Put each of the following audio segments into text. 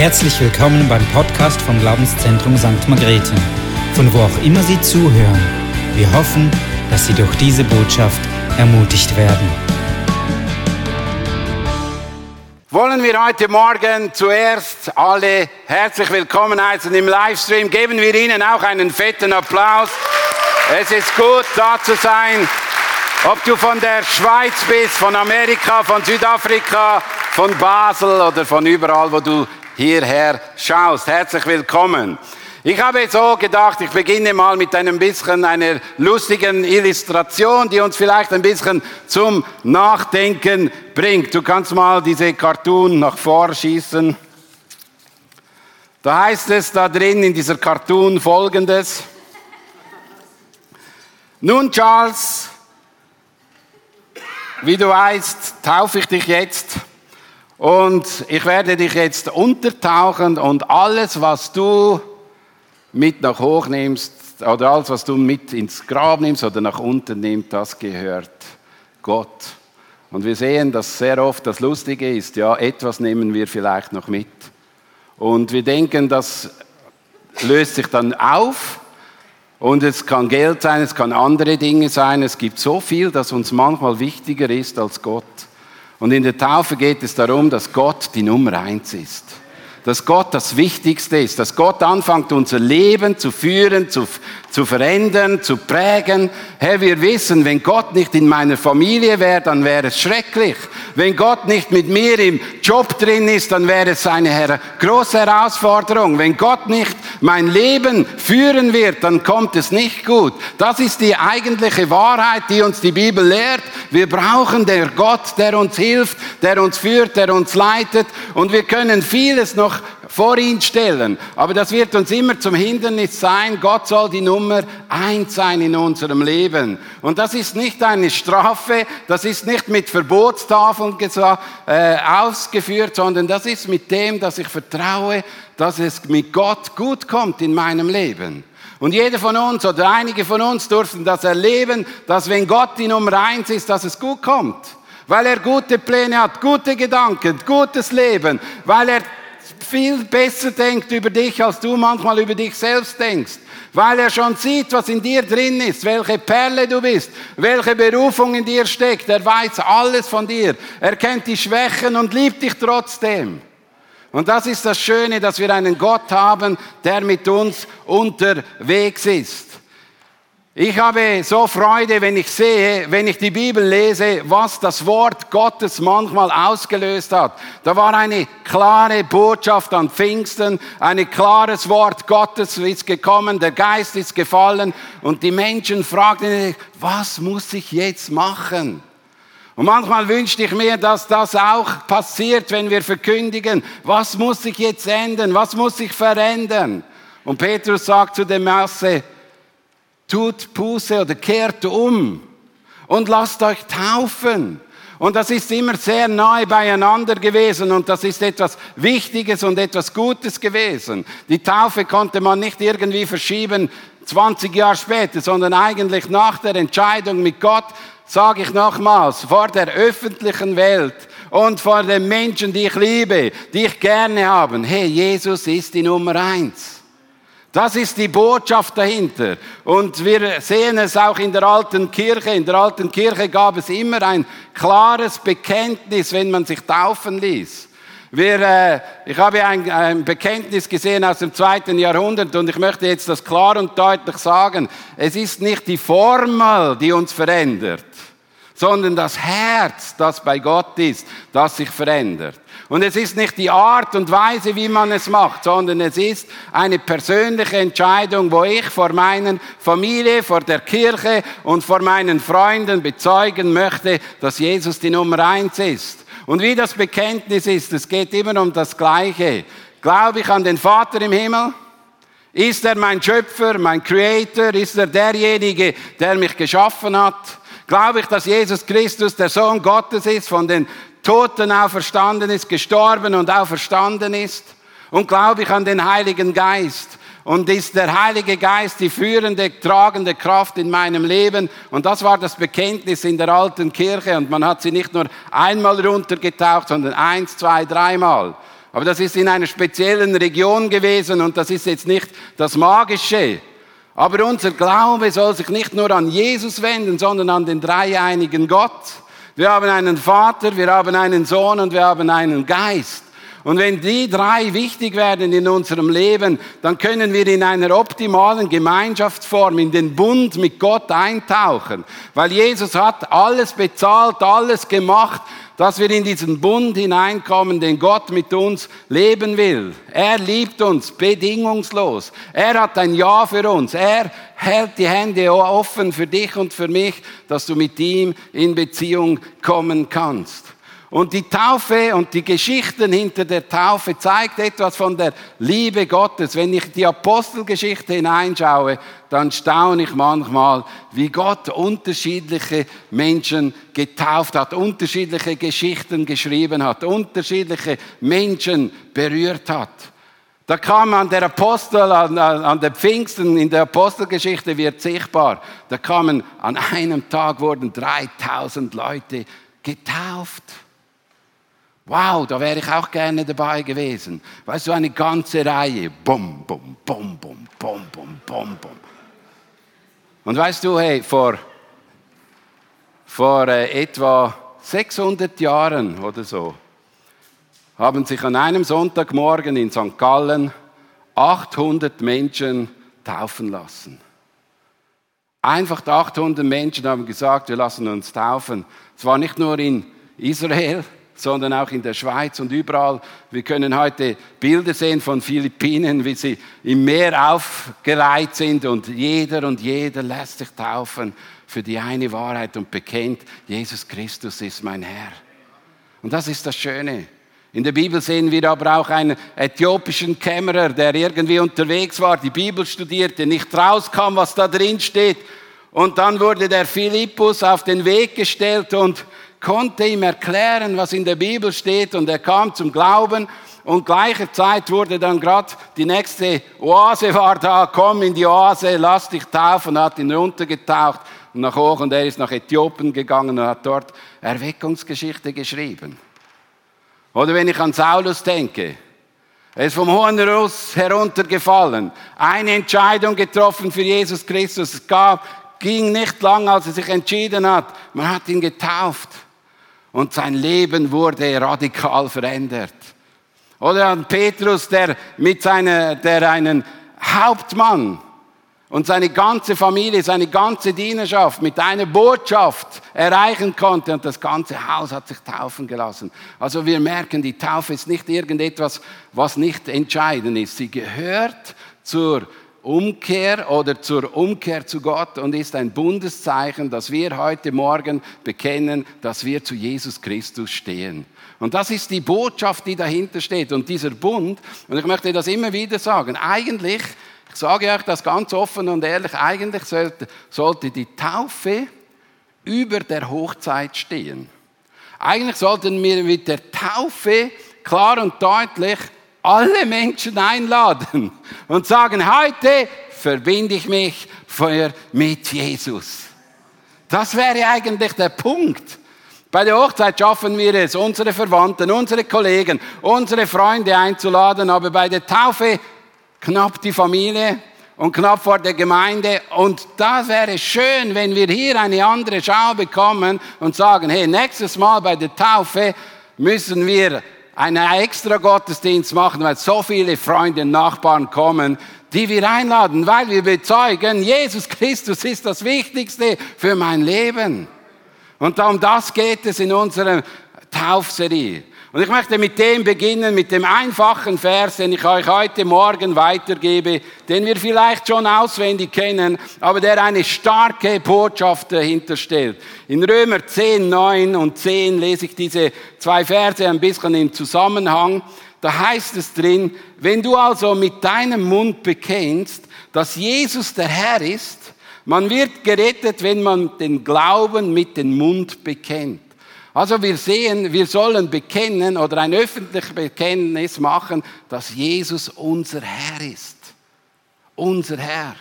Herzlich willkommen beim Podcast vom Glaubenszentrum St. Margrethe, von wo auch immer Sie zuhören. Wir hoffen, dass Sie durch diese Botschaft ermutigt werden. Wollen wir heute Morgen zuerst alle herzlich willkommen heißen im Livestream. Geben wir Ihnen auch einen fetten Applaus. Es ist gut, da zu sein. Ob du von der Schweiz bist, von Amerika, von Südafrika, von Basel oder von überall, wo du hierher schaust. Herzlich willkommen. Ich habe so gedacht, ich beginne mal mit einem bisschen einer lustigen Illustration, die uns vielleicht ein bisschen zum Nachdenken bringt. Du kannst mal diese Cartoon nach vorne schießen. Da heißt es da drin in dieser Cartoon folgendes. Nun, Charles, wie du weißt, taufe ich dich jetzt und ich werde dich jetzt untertauchen und alles, was du mit nach hoch nimmst oder alles, was du mit ins Grab nimmst oder nach unten nimmst, das gehört Gott. Und wir sehen, dass sehr oft das Lustige ist, ja, etwas nehmen wir vielleicht noch mit. Und wir denken, das löst sich dann auf und es kann Geld sein, es kann andere Dinge sein. Es gibt so viel, das uns manchmal wichtiger ist als Gott. Und in der Taufe geht es darum, dass Gott die Nummer eins ist dass Gott das Wichtigste ist, dass Gott anfängt, unser Leben zu führen, zu, zu verändern, zu prägen. Herr, wir wissen, wenn Gott nicht in meiner Familie wäre, dann wäre es schrecklich. Wenn Gott nicht mit mir im Job drin ist, dann wäre es eine große Herausforderung. Wenn Gott nicht mein Leben führen wird, dann kommt es nicht gut. Das ist die eigentliche Wahrheit, die uns die Bibel lehrt. Wir brauchen der Gott, der uns hilft, der uns führt, der uns leitet. Und wir können vieles noch noch vor ihn stellen. Aber das wird uns immer zum Hindernis sein. Gott soll die Nummer eins sein in unserem Leben. Und das ist nicht eine Strafe, das ist nicht mit Verbotstafeln äh, ausgeführt, sondern das ist mit dem, dass ich vertraue, dass es mit Gott gut kommt in meinem Leben. Und jeder von uns oder einige von uns durften das erleben, dass wenn Gott die Nummer eins ist, dass es gut kommt. Weil er gute Pläne hat, gute Gedanken, gutes Leben, weil er viel besser denkt über dich, als du manchmal über dich selbst denkst. Weil er schon sieht, was in dir drin ist, welche Perle du bist, welche Berufung in dir steckt. Er weiß alles von dir. Er kennt die Schwächen und liebt dich trotzdem. Und das ist das Schöne, dass wir einen Gott haben, der mit uns unterwegs ist. Ich habe so Freude, wenn ich sehe, wenn ich die Bibel lese, was das Wort Gottes manchmal ausgelöst hat. Da war eine klare Botschaft an Pfingsten, ein klares Wort Gottes ist gekommen, der Geist ist gefallen und die Menschen fragten sich, was muss ich jetzt machen? Und manchmal wünschte ich mir, dass das auch passiert, wenn wir verkündigen, was muss ich jetzt ändern, was muss ich verändern? Und Petrus sagt zu der Masse, tut Buße oder kehrt um und lasst euch taufen. Und das ist immer sehr nahe beieinander gewesen und das ist etwas Wichtiges und etwas Gutes gewesen. Die Taufe konnte man nicht irgendwie verschieben 20 Jahre später, sondern eigentlich nach der Entscheidung mit Gott, sage ich nochmals, vor der öffentlichen Welt und vor den Menschen, die ich liebe, die ich gerne habe. Hey, Jesus ist die Nummer eins. Das ist die Botschaft dahinter. Und wir sehen es auch in der alten Kirche. In der alten Kirche gab es immer ein klares Bekenntnis, wenn man sich taufen ließ. Wir, äh, ich habe ein, ein Bekenntnis gesehen aus dem zweiten Jahrhundert und ich möchte jetzt das klar und deutlich sagen. Es ist nicht die Formel, die uns verändert, sondern das Herz, das bei Gott ist, das sich verändert. Und es ist nicht die Art und Weise, wie man es macht, sondern es ist eine persönliche Entscheidung, wo ich vor meiner Familie, vor der Kirche und vor meinen Freunden bezeugen möchte, dass Jesus die Nummer eins ist. Und wie das Bekenntnis ist, es geht immer um das Gleiche. Glaube ich an den Vater im Himmel? Ist er mein Schöpfer, mein Creator? Ist er derjenige, der mich geschaffen hat? Glaube ich, dass Jesus Christus der Sohn Gottes ist, von den Toten auferstanden ist, gestorben und auferstanden ist. Und glaube ich an den Heiligen Geist. Und ist der Heilige Geist die führende, tragende Kraft in meinem Leben. Und das war das Bekenntnis in der alten Kirche. Und man hat sie nicht nur einmal runtergetaucht, sondern eins, zwei, dreimal. Aber das ist in einer speziellen Region gewesen und das ist jetzt nicht das Magische. Aber unser Glaube soll sich nicht nur an Jesus wenden, sondern an den dreieinigen Gott. Wir haben einen Vater, wir haben einen Sohn und wir haben einen Geist. Und wenn die drei wichtig werden in unserem Leben, dann können wir in einer optimalen Gemeinschaftsform in den Bund mit Gott eintauchen. Weil Jesus hat alles bezahlt, alles gemacht, dass wir in diesen Bund hineinkommen, den Gott mit uns leben will. Er liebt uns bedingungslos. Er hat ein Ja für uns. Er hält die Hände offen für dich und für mich, dass du mit ihm in Beziehung kommen kannst. Und die Taufe und die Geschichten hinter der Taufe zeigt etwas von der Liebe Gottes. Wenn ich die Apostelgeschichte hineinschaue, dann staune ich manchmal, wie Gott unterschiedliche Menschen getauft hat, unterschiedliche Geschichten geschrieben hat, unterschiedliche Menschen berührt hat. Da kam an der Apostel, an, an der Pfingsten, in der Apostelgeschichte wird sichtbar, da kamen an einem Tag wurden 3000 Leute getauft. Wow, da wäre ich auch gerne dabei gewesen. Weißt du, eine ganze Reihe. Bum, bum, bum, bum, bum, bum, bum, bum. Und weißt du, hey, vor, vor äh, etwa 600 Jahren oder so haben sich an einem Sonntagmorgen in St. Gallen 800 Menschen taufen lassen. Einfach 800 Menschen haben gesagt, wir lassen uns taufen. Es war nicht nur in Israel, sondern auch in der Schweiz und überall. Wir können heute Bilder sehen von Philippinen, wie sie im Meer aufgereiht sind und jeder und jeder lässt sich taufen für die eine Wahrheit und bekennt, Jesus Christus ist mein Herr. Und das ist das Schöne. In der Bibel sehen wir aber auch einen äthiopischen Kämmerer, der irgendwie unterwegs war, die Bibel studierte, nicht rauskam, was da drin steht. Und dann wurde der Philippus auf den Weg gestellt und konnte ihm erklären, was in der Bibel steht und er kam zum Glauben und gleicher wurde dann gerade die nächste Oase war da, komm in die Oase, lass dich taufen, hat ihn runtergetaucht und nach hoch und er ist nach Äthiopien gegangen und hat dort Erweckungsgeschichte geschrieben. Oder wenn ich an Saulus denke, er ist vom hohen Ross heruntergefallen, eine Entscheidung getroffen für Jesus Christus. Es gab, ging nicht lang, als er sich entschieden hat. Man hat ihn getauft und sein Leben wurde radikal verändert. Oder an Petrus, der mit seiner, der einen Hauptmann und seine ganze Familie, seine ganze Dienerschaft mit einer Botschaft erreichen konnte und das ganze Haus hat sich taufen gelassen. Also wir merken, die Taufe ist nicht irgendetwas, was nicht entscheidend ist. Sie gehört zur Umkehr oder zur Umkehr zu Gott und ist ein Bundeszeichen, dass wir heute Morgen bekennen, dass wir zu Jesus Christus stehen. Und das ist die Botschaft, die dahinter steht. Und dieser Bund, und ich möchte das immer wieder sagen, eigentlich, ich sage euch das ganz offen und ehrlich, eigentlich sollte, sollte die Taufe über der Hochzeit stehen. Eigentlich sollten wir mit der Taufe klar und deutlich alle Menschen einladen und sagen, heute verbinde ich mich mit Jesus. Das wäre eigentlich der Punkt. Bei der Hochzeit schaffen wir es, unsere Verwandten, unsere Kollegen, unsere Freunde einzuladen, aber bei der Taufe knapp die Familie und knapp vor der Gemeinde. Und das wäre schön, wenn wir hier eine andere Schau bekommen und sagen, hey, nächstes Mal bei der Taufe müssen wir einen extra Gottesdienst machen, weil so viele Freunde und Nachbarn kommen, die wir einladen, weil wir bezeugen, Jesus Christus ist das Wichtigste für mein Leben. Und um das geht es in unserer Taufserie. Und ich möchte mit dem beginnen, mit dem einfachen Vers, den ich euch heute Morgen weitergebe, den wir vielleicht schon auswendig kennen, aber der eine starke Botschaft dahinter stellt. In Römer 10, 9 und 10 lese ich diese zwei Verse ein bisschen im Zusammenhang. Da heißt es drin, wenn du also mit deinem Mund bekennst, dass Jesus der Herr ist, man wird gerettet, wenn man den Glauben mit dem Mund bekennt. Also wir sehen, wir sollen bekennen oder ein öffentliches Bekenntnis machen, dass Jesus unser Herr ist. Unser Herr.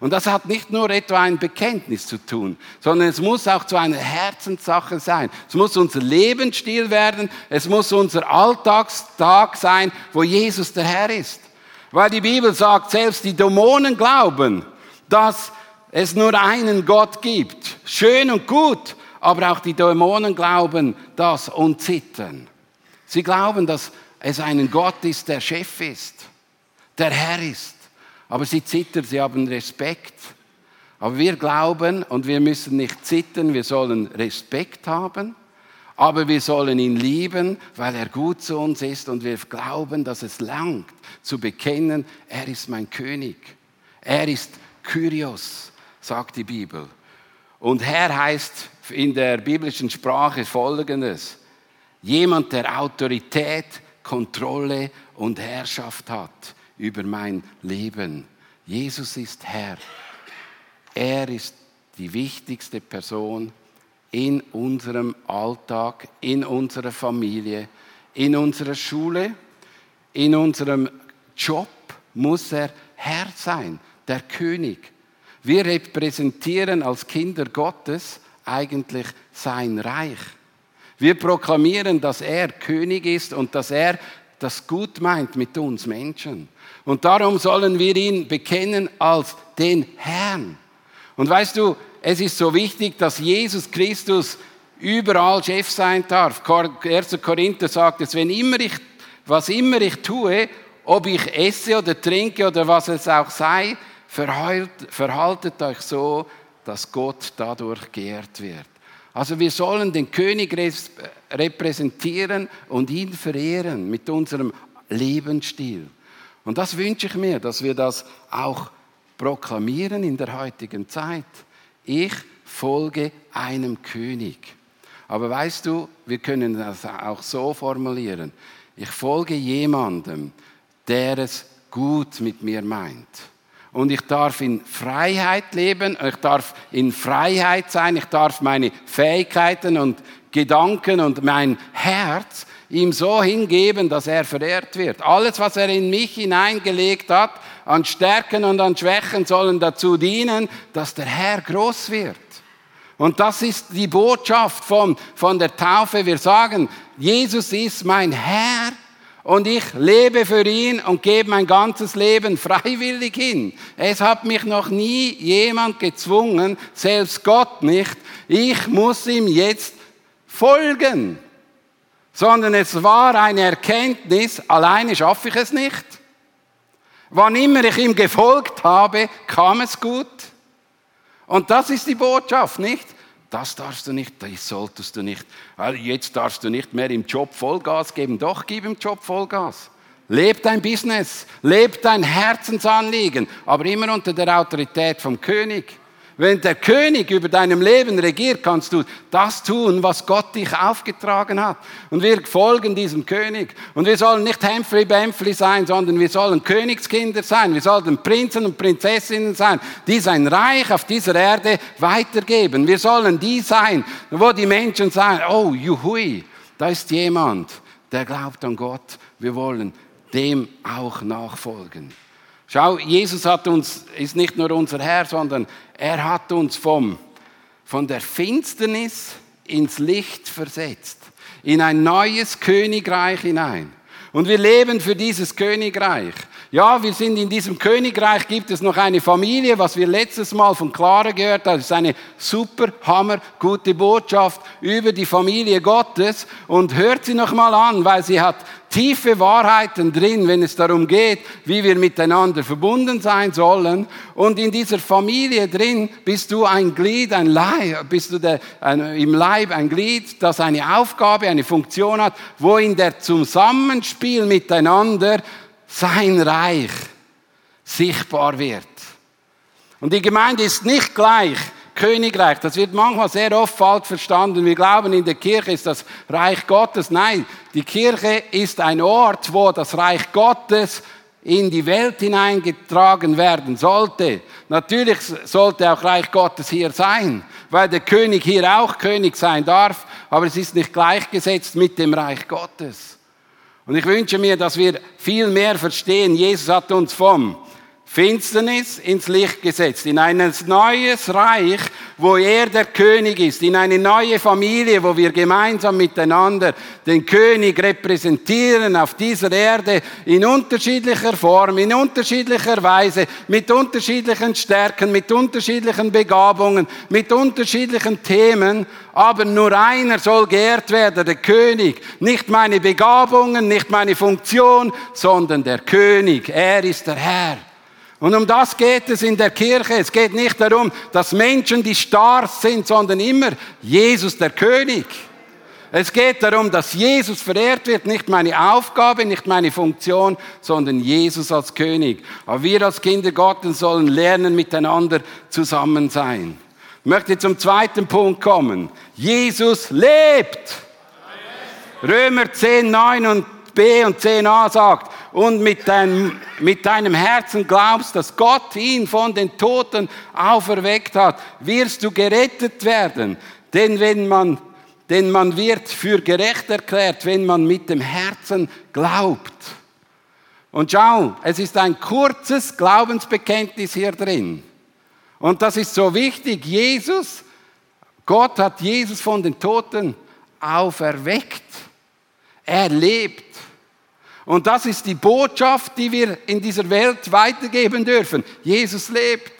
Und das hat nicht nur etwa ein Bekenntnis zu tun, sondern es muss auch zu einer Herzenssache sein. Es muss unser Lebensstil werden. Es muss unser Alltagstag sein, wo Jesus der Herr ist. Weil die Bibel sagt, selbst die Dämonen glauben, dass es nur einen Gott gibt. Schön und gut, aber auch die Dämonen glauben das und zittern. Sie glauben, dass es einen Gott ist, der Chef ist, der Herr ist. Aber sie zittern, sie haben Respekt. Aber wir glauben und wir müssen nicht zittern, wir sollen Respekt haben, aber wir sollen ihn lieben, weil er gut zu uns ist und wir glauben, dass es langt zu bekennen, er ist mein König. Er ist Kyrios, sagt die Bibel. Und Herr heißt in der biblischen Sprache folgendes. Jemand, der Autorität, Kontrolle und Herrschaft hat über mein Leben. Jesus ist Herr. Er ist die wichtigste Person in unserem Alltag, in unserer Familie, in unserer Schule, in unserem Job muss er Herr sein, der König. Wir repräsentieren als Kinder Gottes eigentlich sein Reich. Wir proklamieren, dass er König ist und dass er das gut meint mit uns Menschen. Und darum sollen wir ihn bekennen als den Herrn. Und weißt du, es ist so wichtig, dass Jesus Christus überall Chef sein darf. 1. Korinther sagt es, wenn immer ich, was immer ich tue, ob ich esse oder trinke oder was es auch sei, verhaltet euch so, dass Gott dadurch geehrt wird. Also wir sollen den König repräsentieren und ihn verehren mit unserem Lebensstil. Und das wünsche ich mir, dass wir das auch proklamieren in der heutigen Zeit. Ich folge einem König. Aber weißt du, wir können das auch so formulieren. Ich folge jemandem, der es gut mit mir meint und ich darf in Freiheit leben, ich darf in Freiheit sein, ich darf meine Fähigkeiten und Gedanken und mein Herz ihm so hingeben, dass er verehrt wird. Alles, was er in mich hineingelegt hat, an Stärken und an Schwächen, sollen dazu dienen, dass der Herr groß wird. Und das ist die Botschaft von, von der Taufe. Wir sagen, Jesus ist mein Herr und ich lebe für ihn und gebe mein ganzes Leben freiwillig hin. Es hat mich noch nie jemand gezwungen, selbst Gott nicht. Ich muss ihm jetzt folgen. Sondern es war eine Erkenntnis, alleine schaffe ich es nicht. Wann immer ich ihm gefolgt habe, kam es gut. Und das ist die Botschaft, nicht? Das darfst du nicht, das solltest du nicht. Jetzt darfst du nicht mehr im Job Vollgas geben. Doch, gib im Job Vollgas. Leb dein Business, leb dein Herzensanliegen, aber immer unter der Autorität vom König. Wenn der König über deinem Leben regiert, kannst du das tun, was Gott dich aufgetragen hat. Und wir folgen diesem König. Und wir sollen nicht Hempfli-Bempfli sein, sondern wir sollen Königskinder sein. Wir sollten Prinzen und Prinzessinnen sein, die sein Reich auf dieser Erde weitergeben. Wir sollen die sein, wo die Menschen sagen, oh, juhui, da ist jemand, der glaubt an Gott. Wir wollen dem auch nachfolgen. Schau, Jesus hat uns, ist nicht nur unser Herr, sondern er hat uns vom, von der Finsternis ins Licht versetzt, in ein neues Königreich hinein. Und wir leben für dieses Königreich. Ja, wir sind in diesem Königreich, gibt es noch eine Familie, was wir letztes Mal von Clara gehört haben. Das ist eine super, hammer, gute Botschaft über die Familie Gottes. Und hört sie noch mal an, weil sie hat tiefe Wahrheiten drin, wenn es darum geht, wie wir miteinander verbunden sein sollen. Und in dieser Familie drin bist du ein Glied, ein Leib, bist du der, ein, im Leib ein Glied, das eine Aufgabe, eine Funktion hat, wo in der Zusammenspiel miteinander sein Reich sichtbar wird. Und die Gemeinde ist nicht gleich Königreich. Das wird manchmal sehr oft falsch verstanden. Wir glauben, in der Kirche ist das Reich Gottes. Nein, die Kirche ist ein Ort, wo das Reich Gottes in die Welt hineingetragen werden sollte. Natürlich sollte auch Reich Gottes hier sein, weil der König hier auch König sein darf, aber es ist nicht gleichgesetzt mit dem Reich Gottes. Und ich wünsche mir, dass wir viel mehr verstehen. Jesus hat uns vom Finsternis ins Licht gesetzt, in ein neues Reich, wo er der König ist, in eine neue Familie, wo wir gemeinsam miteinander den König repräsentieren auf dieser Erde in unterschiedlicher Form, in unterschiedlicher Weise, mit unterschiedlichen Stärken, mit unterschiedlichen Begabungen, mit unterschiedlichen Themen, aber nur einer soll geehrt werden, der König. Nicht meine Begabungen, nicht meine Funktion, sondern der König. Er ist der Herr. Und um das geht es in der Kirche. Es geht nicht darum, dass Menschen die Stars sind, sondern immer Jesus der König. Es geht darum, dass Jesus verehrt wird, nicht meine Aufgabe, nicht meine Funktion, sondern Jesus als König. Aber wir als Kinder Gottes sollen lernen, miteinander zusammen sein. Ich möchte zum zweiten Punkt kommen. Jesus lebt. Römer 10, 9 und B und 10a sagt, und mit deinem, mit deinem Herzen glaubst, dass Gott ihn von den Toten auferweckt hat, wirst du gerettet werden. Denn wenn man, denn man wird für gerecht erklärt, wenn man mit dem Herzen glaubt. Und schau, es ist ein kurzes Glaubensbekenntnis hier drin. Und das ist so wichtig. Jesus, Gott hat Jesus von den Toten auferweckt. Er lebt. Und das ist die Botschaft, die wir in dieser Welt weitergeben dürfen. Jesus lebt.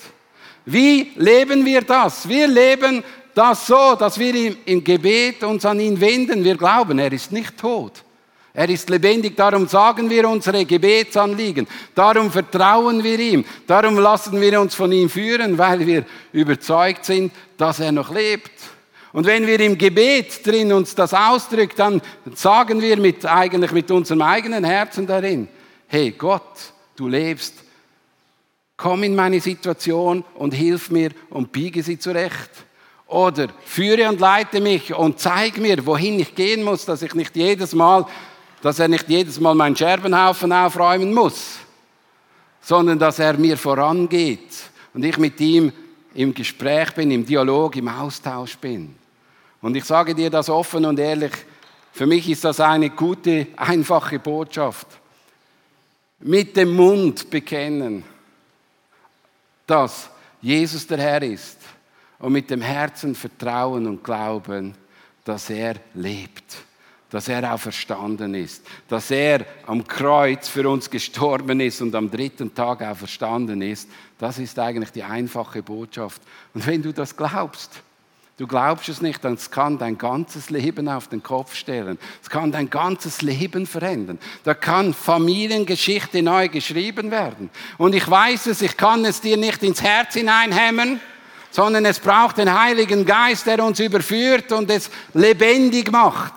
Wie leben wir das? Wir leben das so, dass wir im Gebet uns an ihn wenden. Wir glauben, er ist nicht tot. Er ist lebendig, darum sagen wir unsere Gebetsanliegen. Darum vertrauen wir ihm. Darum lassen wir uns von ihm führen, weil wir überzeugt sind, dass er noch lebt. Und wenn wir im Gebet drin uns das ausdrückt, dann sagen wir mit, eigentlich mit unserem eigenen Herzen darin, hey Gott, du lebst, komm in meine Situation und hilf mir und biege sie zurecht. Oder führe und leite mich und zeig mir, wohin ich gehen muss, dass ich nicht jedes Mal, dass er nicht jedes Mal meinen Scherbenhaufen aufräumen muss, sondern dass er mir vorangeht und ich mit ihm im Gespräch bin, im Dialog, im Austausch bin. Und ich sage dir das offen und ehrlich, für mich ist das eine gute, einfache Botschaft. Mit dem Mund bekennen, dass Jesus der Herr ist und mit dem Herzen vertrauen und glauben, dass er lebt, dass er auferstanden ist, dass er am Kreuz für uns gestorben ist und am dritten Tag auferstanden ist. Das ist eigentlich die einfache Botschaft. Und wenn du das glaubst, Du glaubst es nicht, dann kann dein ganzes Leben auf den Kopf stellen. Es kann dein ganzes Leben verändern. Da kann Familiengeschichte neu geschrieben werden. Und ich weiß es, ich kann es dir nicht ins Herz hineinhämmern, sondern es braucht den Heiligen Geist, der uns überführt und es lebendig macht.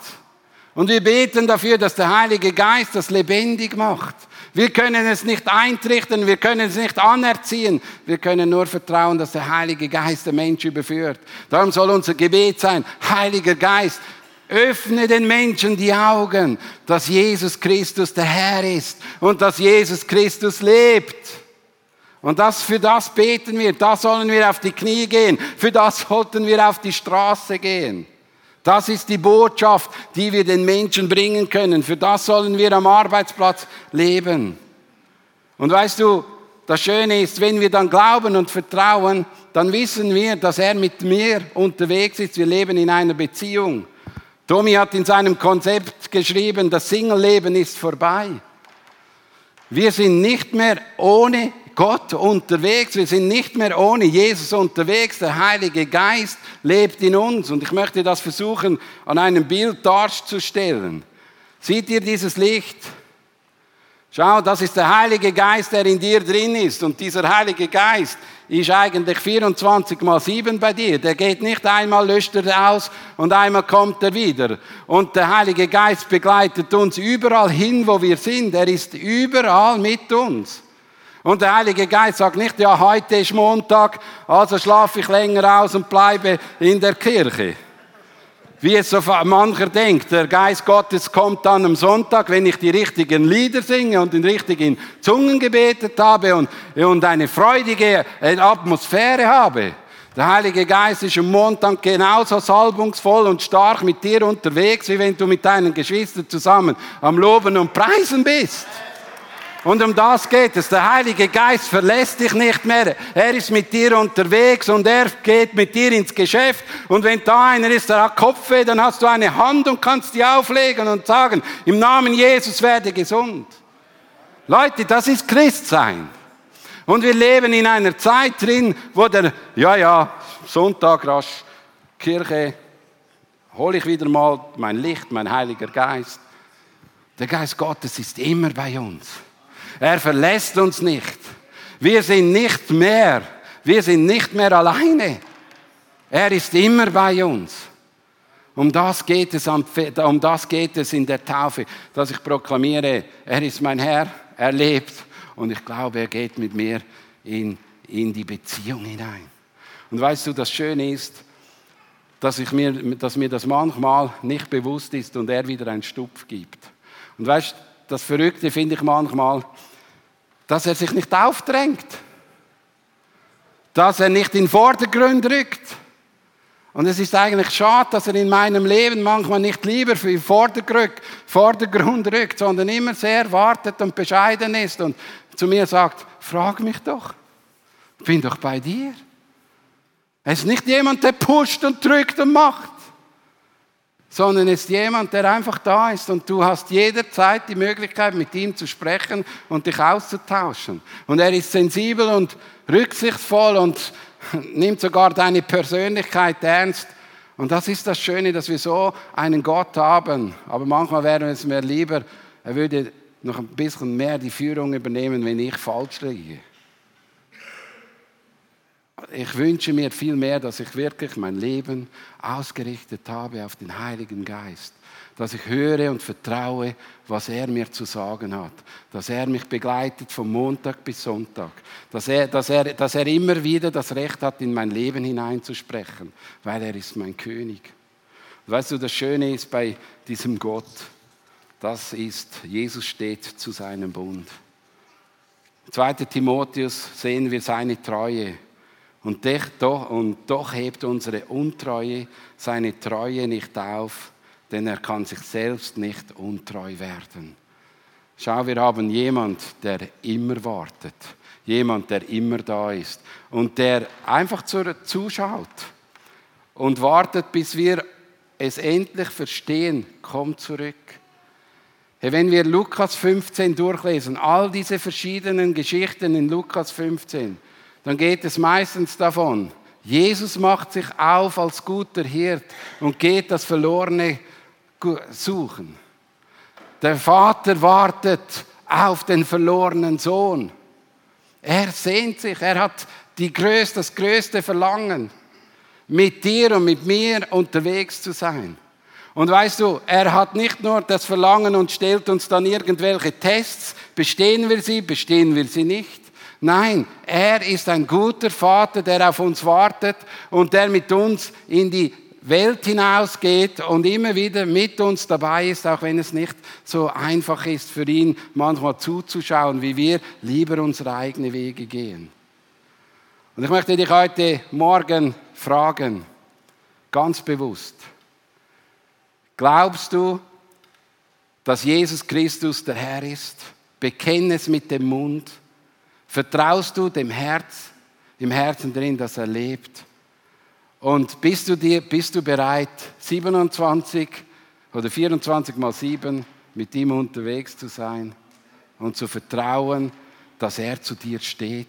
Und wir beten dafür, dass der Heilige Geist das lebendig macht. Wir können es nicht eintrichten, wir können es nicht anerziehen. Wir können nur vertrauen, dass der Heilige Geist der Mensch überführt. Darum soll unser Gebet sein, Heiliger Geist, öffne den Menschen die Augen, dass Jesus Christus der Herr ist und dass Jesus Christus lebt. Und das, für das beten wir, da sollen wir auf die Knie gehen, für das sollten wir auf die Straße gehen. Das ist die Botschaft, die wir den Menschen bringen können. Für das sollen wir am Arbeitsplatz leben. Und weißt du, das Schöne ist, wenn wir dann glauben und vertrauen, dann wissen wir, dass er mit mir unterwegs ist. Wir leben in einer Beziehung. Tommy hat in seinem Konzept geschrieben, das Single-Leben ist vorbei. Wir sind nicht mehr ohne Gott unterwegs. Wir sind nicht mehr ohne Jesus unterwegs. Der Heilige Geist lebt in uns. Und ich möchte das versuchen, an einem Bild darzustellen. Seht ihr dieses Licht? Schau, das ist der Heilige Geist, der in dir drin ist. Und dieser Heilige Geist ist eigentlich 24 mal 7 bei dir. Der geht nicht einmal, löscht er aus und einmal kommt er wieder. Und der Heilige Geist begleitet uns überall hin, wo wir sind. Er ist überall mit uns. Und der Heilige Geist sagt nicht, ja, heute ist Montag, also schlafe ich länger aus und bleibe in der Kirche. Wie es so mancher denkt, der Geist Gottes kommt dann am Sonntag, wenn ich die richtigen Lieder singe und den richtigen Zungen gebetet habe und, und eine freudige Atmosphäre habe. Der Heilige Geist ist am Montag genauso salbungsvoll und stark mit dir unterwegs, wie wenn du mit deinen Geschwistern zusammen am Loben und Preisen bist. Und um das geht es. Der Heilige Geist verlässt dich nicht mehr. Er ist mit dir unterwegs und er geht mit dir ins Geschäft. Und wenn da einer ist, der hat Kopfweh, dann hast du eine Hand und kannst die auflegen und sagen, im Namen Jesus werde gesund. Leute, das ist Christsein. Und wir leben in einer Zeit drin, wo der, ja, ja, Sonntag rasch, Kirche, hole ich wieder mal mein Licht, mein Heiliger Geist. Der Geist Gottes ist immer bei uns. Er verlässt uns nicht. Wir sind nicht mehr, wir sind nicht mehr alleine. Er ist immer bei uns. Um das geht es, um das geht es in der Taufe, dass ich proklamiere, er ist mein Herr, er lebt und ich glaube, er geht mit mir in, in die Beziehung hinein. Und weißt du, das Schöne ist, dass, ich mir, dass mir das manchmal nicht bewusst ist und er wieder einen Stupf gibt. Und weißt du, das Verrückte finde ich manchmal, dass er sich nicht aufdrängt, dass er nicht in den Vordergrund rückt. Und es ist eigentlich schade, dass er in meinem Leben manchmal nicht lieber für den Vordergrund rückt, sondern immer sehr wartet und bescheiden ist und zu mir sagt, frag mich doch, bin doch bei dir. Es ist nicht jemand, der pusht und drückt und macht sondern ist jemand, der einfach da ist und du hast jederzeit die Möglichkeit, mit ihm zu sprechen und dich auszutauschen. Und er ist sensibel und rücksichtsvoll und nimmt sogar deine Persönlichkeit ernst. Und das ist das Schöne, dass wir so einen Gott haben. Aber manchmal wäre es mir lieber, er würde noch ein bisschen mehr die Führung übernehmen, wenn ich falsch liege ich wünsche mir viel mehr, dass ich wirklich mein Leben ausgerichtet habe auf den Heiligen Geist. Dass ich höre und vertraue, was er mir zu sagen hat. Dass er mich begleitet von Montag bis Sonntag. Dass er, dass er, dass er immer wieder das Recht hat, in mein Leben hineinzusprechen, weil er ist mein König. Und weißt du, das Schöne ist bei diesem Gott, das ist, Jesus steht zu seinem Bund. 2. Timotheus sehen wir seine Treue. Und doch, und doch hebt unsere Untreue seine Treue nicht auf, denn er kann sich selbst nicht untreu werden. Schau, wir haben jemand, der immer wartet, jemand, der immer da ist und der einfach zuschaut und wartet, bis wir es endlich verstehen, kommt zurück. Wenn wir Lukas 15 durchlesen, all diese verschiedenen Geschichten in Lukas 15, dann geht es meistens davon, Jesus macht sich auf als guter Hirt und geht das Verlorene suchen. Der Vater wartet auf den verlorenen Sohn. Er sehnt sich, er hat größte, das größte Verlangen, mit dir und mit mir unterwegs zu sein. Und weißt du, er hat nicht nur das Verlangen und stellt uns dann irgendwelche Tests, bestehen wir sie, bestehen wir sie nicht. Nein, er ist ein guter Vater, der auf uns wartet und der mit uns in die Welt hinausgeht und immer wieder mit uns dabei ist, auch wenn es nicht so einfach ist für ihn, manchmal zuzuschauen, wie wir lieber unsere eigenen Wege gehen. Und ich möchte dich heute Morgen fragen, ganz bewusst, glaubst du, dass Jesus Christus der Herr ist? Bekenne es mit dem Mund Vertraust du dem Herz, im Herzen drin, dass er lebt? Und bist du, dir, bist du bereit, 27 oder 24 mal 7 mit ihm unterwegs zu sein und zu vertrauen, dass er zu dir steht?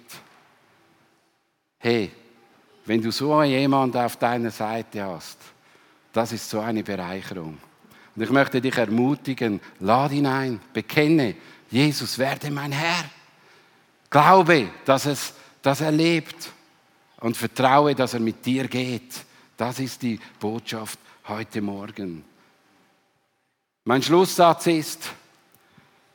Hey, wenn du so jemanden auf deiner Seite hast, das ist so eine Bereicherung. Und ich möchte dich ermutigen, lad ihn ein, bekenne, Jesus werde mein Herr. Glaube, dass, es, dass er lebt und vertraue, dass er mit dir geht. Das ist die Botschaft heute Morgen. Mein Schlusssatz ist,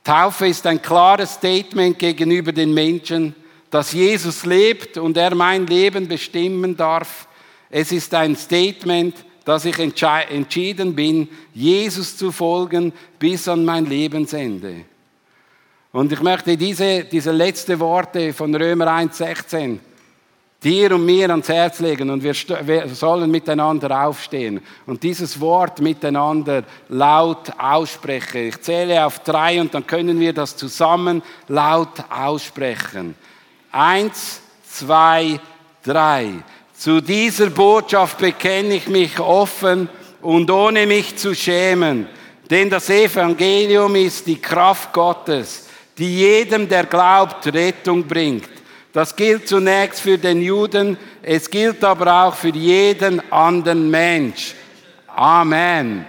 Taufe ist ein klares Statement gegenüber den Menschen, dass Jesus lebt und er mein Leben bestimmen darf. Es ist ein Statement, dass ich entschieden bin, Jesus zu folgen bis an mein Lebensende. Und ich möchte diese, diese letzten Worte von Römer 1,16 dir und mir ans Herz legen und wir, wir, sollen miteinander aufstehen und dieses Wort miteinander laut aussprechen. Ich zähle auf drei und dann können wir das zusammen laut aussprechen. Eins, zwei, drei. Zu dieser Botschaft bekenne ich mich offen und ohne mich zu schämen, denn das Evangelium ist die Kraft Gottes, die jedem, der glaubt, Rettung bringt. Das gilt zunächst für den Juden, es gilt aber auch für jeden anderen Mensch. Amen.